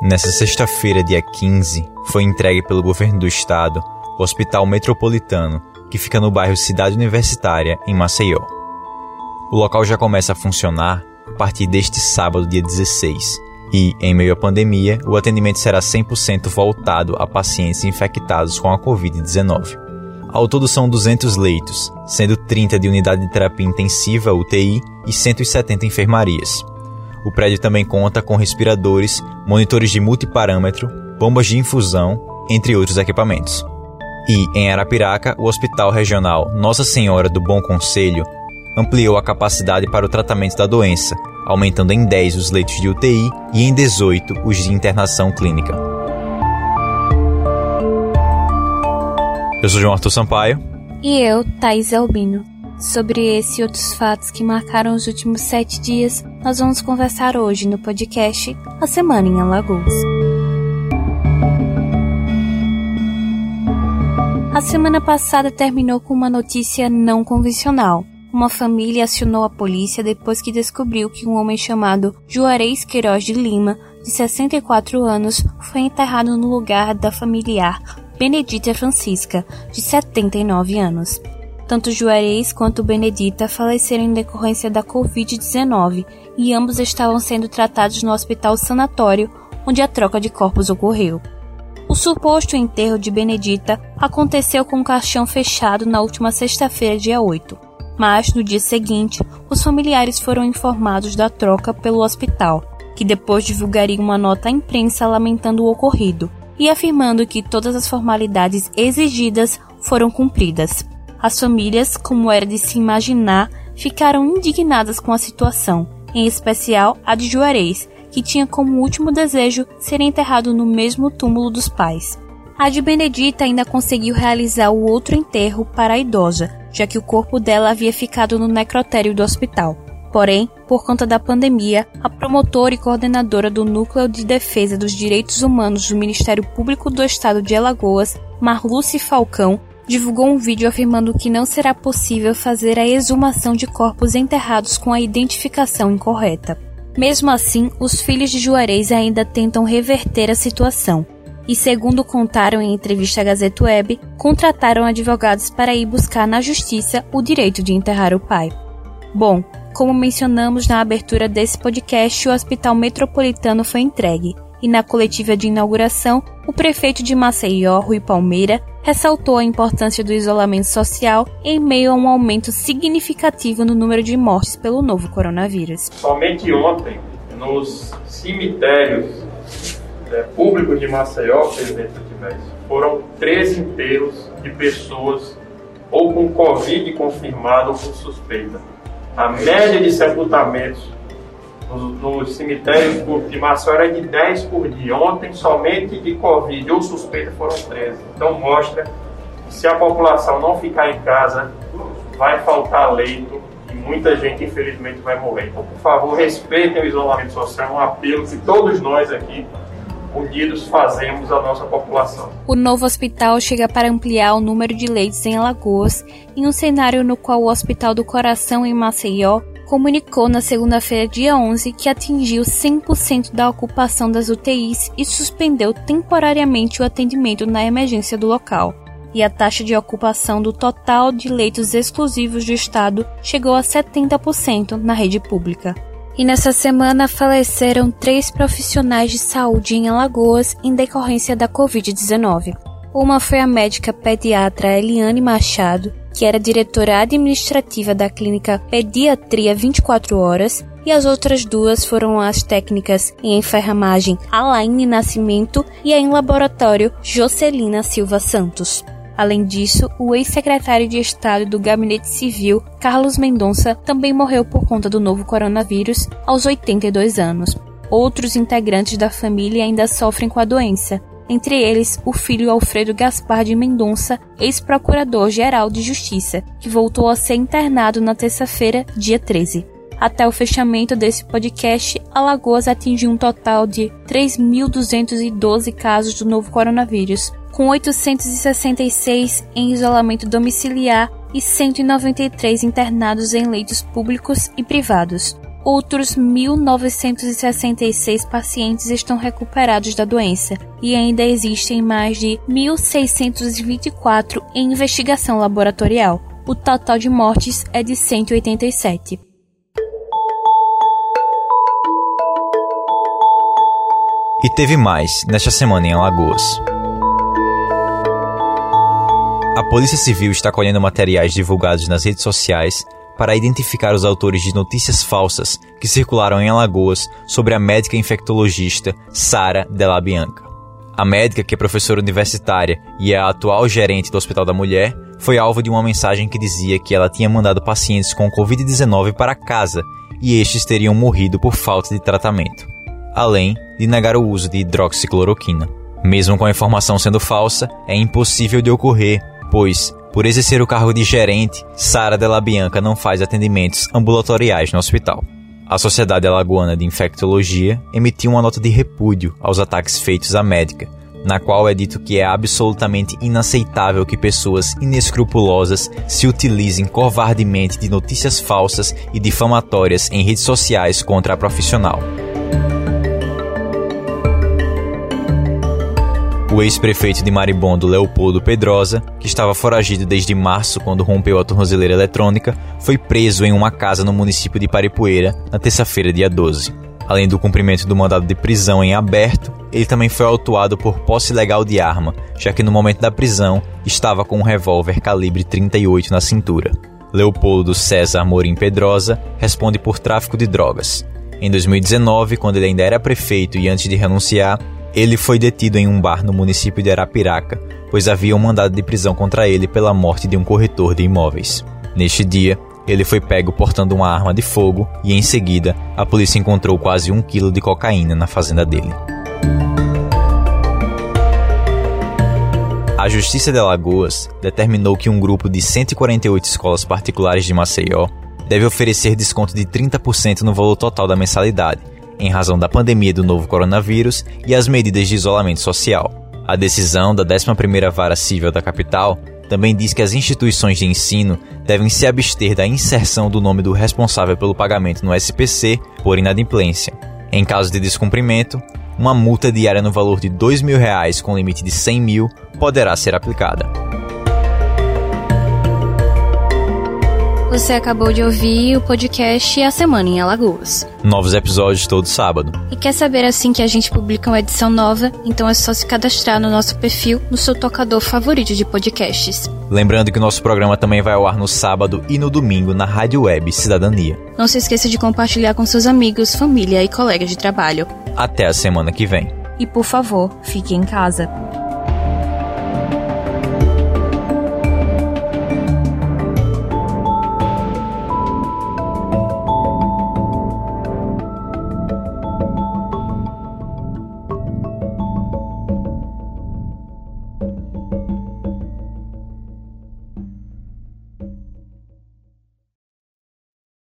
Nessa sexta-feira, dia 15, foi entregue pelo governo do estado o Hospital Metropolitano, que fica no bairro Cidade Universitária, em Maceió. O local já começa a funcionar a partir deste sábado, dia 16, e, em meio à pandemia, o atendimento será 100% voltado a pacientes infectados com a Covid-19. Ao todo são 200 leitos, sendo 30 de unidade de terapia intensiva UTI e 170 enfermarias. O prédio também conta com respiradores, monitores de multiparâmetro, bombas de infusão, entre outros equipamentos. E, em Arapiraca, o Hospital Regional Nossa Senhora do Bom Conselho ampliou a capacidade para o tratamento da doença, aumentando em 10 os leitos de UTI e em 18 os de internação clínica. Eu sou João Arthur Sampaio. E eu, Thais Albino. Sobre esse e outros fatos que marcaram os últimos sete dias, nós vamos conversar hoje no podcast A Semana em Alagoas. A semana passada terminou com uma notícia não convencional. Uma família acionou a polícia depois que descobriu que um homem chamado Juarez Queiroz de Lima, de 64 anos, foi enterrado no lugar da familiar Benedita Francisca, de 79 anos. Tanto Juarez quanto Benedita faleceram em decorrência da Covid-19 e ambos estavam sendo tratados no hospital sanatório onde a troca de corpos ocorreu. O suposto enterro de Benedita aconteceu com o um caixão fechado na última sexta-feira, dia 8. Mas, no dia seguinte, os familiares foram informados da troca pelo hospital, que depois divulgaria uma nota à imprensa lamentando o ocorrido e afirmando que todas as formalidades exigidas foram cumpridas. As famílias, como era de se imaginar, ficaram indignadas com a situação, em especial a de Juarez, que tinha como último desejo ser enterrado no mesmo túmulo dos pais. A de Benedita ainda conseguiu realizar o outro enterro para a idosa, já que o corpo dela havia ficado no necrotério do hospital. Porém, por conta da pandemia, a promotora e coordenadora do Núcleo de Defesa dos Direitos Humanos do Ministério Público do Estado de Alagoas, Marluce Falcão, divulgou um vídeo afirmando que não será possível fazer a exumação de corpos enterrados com a identificação incorreta. Mesmo assim, os filhos de Juarez ainda tentam reverter a situação e, segundo contaram em entrevista à Gazeta Web, contrataram advogados para ir buscar na justiça o direito de enterrar o pai. Bom, como mencionamos na abertura desse podcast, o Hospital Metropolitano foi entregue e na coletiva de inauguração, o prefeito de Maceió, Rui Palmeira, ressaltou a importância do isolamento social em meio a um aumento significativo no número de mortes pelo novo coronavírus. Somente ontem, nos cemitérios é, públicos de Maceió, presidente Timés, foram 13 enterros de pessoas ou com Covid confirmado ou com suspeita. A média de sepultamentos nos, nos cemitérios de Maceió era de 10 por dia. Ontem, somente de Covid ou suspeita foram 13. Então, mostra que se a população não ficar em casa, vai faltar leito e muita gente, infelizmente, vai morrer. Então, por favor, respeitem o isolamento social. É um apelo que todos nós aqui unidos fazemos a nossa população. O novo hospital chega para ampliar o número de leitos em Alagoas, em um cenário no qual o Hospital do Coração em Maceió comunicou na segunda-feira, dia 11, que atingiu 100% da ocupação das UTIs e suspendeu temporariamente o atendimento na emergência do local. E a taxa de ocupação do total de leitos exclusivos do estado chegou a 70% na rede pública. E nessa semana faleceram três profissionais de saúde em Alagoas em decorrência da Covid-19. Uma foi a médica pediatra Eliane Machado, que era diretora administrativa da clínica Pediatria 24 Horas, e as outras duas foram as técnicas em enfermagem Alaine Nascimento e em laboratório Jocelina Silva Santos. Além disso, o ex-secretário de Estado do Gabinete Civil, Carlos Mendonça, também morreu por conta do novo coronavírus aos 82 anos. Outros integrantes da família ainda sofrem com a doença, entre eles o filho Alfredo Gaspar de Mendonça, ex-procurador-geral de Justiça, que voltou a ser internado na terça-feira, dia 13. Até o fechamento desse podcast, Alagoas atingiu um total de 3.212 casos do novo coronavírus, com 866 em isolamento domiciliar e 193 internados em leitos públicos e privados. Outros 1.966 pacientes estão recuperados da doença e ainda existem mais de 1.624 em investigação laboratorial. O total de mortes é de 187. E teve mais nesta semana em Alagoas. A Polícia Civil está colhendo materiais divulgados nas redes sociais para identificar os autores de notícias falsas que circularam em Alagoas sobre a médica infectologista Sara Della Bianca. A médica, que é professora universitária e é a atual gerente do Hospital da Mulher, foi alvo de uma mensagem que dizia que ela tinha mandado pacientes com Covid-19 para casa e estes teriam morrido por falta de tratamento, além de negar o uso de hidroxicloroquina. Mesmo com a informação sendo falsa, é impossível de ocorrer, pois por exercer o cargo de gerente, Sara Della Bianca não faz atendimentos ambulatoriais no hospital. A Sociedade Alagoana de Infectologia emitiu uma nota de repúdio aos ataques feitos à médica, na qual é dito que é absolutamente inaceitável que pessoas inescrupulosas se utilizem covardemente de notícias falsas e difamatórias em redes sociais contra a profissional. O ex-prefeito de Maribondo, Leopoldo Pedrosa, que estava foragido desde março quando rompeu a tornozeleira eletrônica, foi preso em uma casa no município de Paripoeira na terça-feira, dia 12. Além do cumprimento do mandado de prisão em aberto, ele também foi autuado por posse ilegal de arma, já que no momento da prisão estava com um revólver calibre 38 na cintura. Leopoldo César Morim Pedrosa responde por tráfico de drogas. Em 2019, quando ele ainda era prefeito e antes de renunciar, ele foi detido em um bar no município de Arapiraca, pois havia um mandado de prisão contra ele pela morte de um corretor de imóveis. Neste dia, ele foi pego portando uma arma de fogo e, em seguida, a polícia encontrou quase um quilo de cocaína na fazenda dele. A Justiça de Alagoas determinou que um grupo de 148 escolas particulares de Maceió deve oferecer desconto de 30% no valor total da mensalidade, em razão da pandemia do novo coronavírus e as medidas de isolamento social. A decisão da 11ª Vara Civil da capital também diz que as instituições de ensino devem se abster da inserção do nome do responsável pelo pagamento no SPC por inadimplência. Em caso de descumprimento, uma multa diária no valor de 2 mil reais com limite de 100 mil poderá ser aplicada. Você acabou de ouvir o podcast A Semana em Alagoas. Novos episódios todo sábado. E quer saber assim que a gente publica uma edição nova? Então é só se cadastrar no nosso perfil no seu tocador favorito de podcasts. Lembrando que o nosso programa também vai ao ar no sábado e no domingo na Rádio Web Cidadania. Não se esqueça de compartilhar com seus amigos, família e colegas de trabalho. Até a semana que vem. E por favor, fique em casa.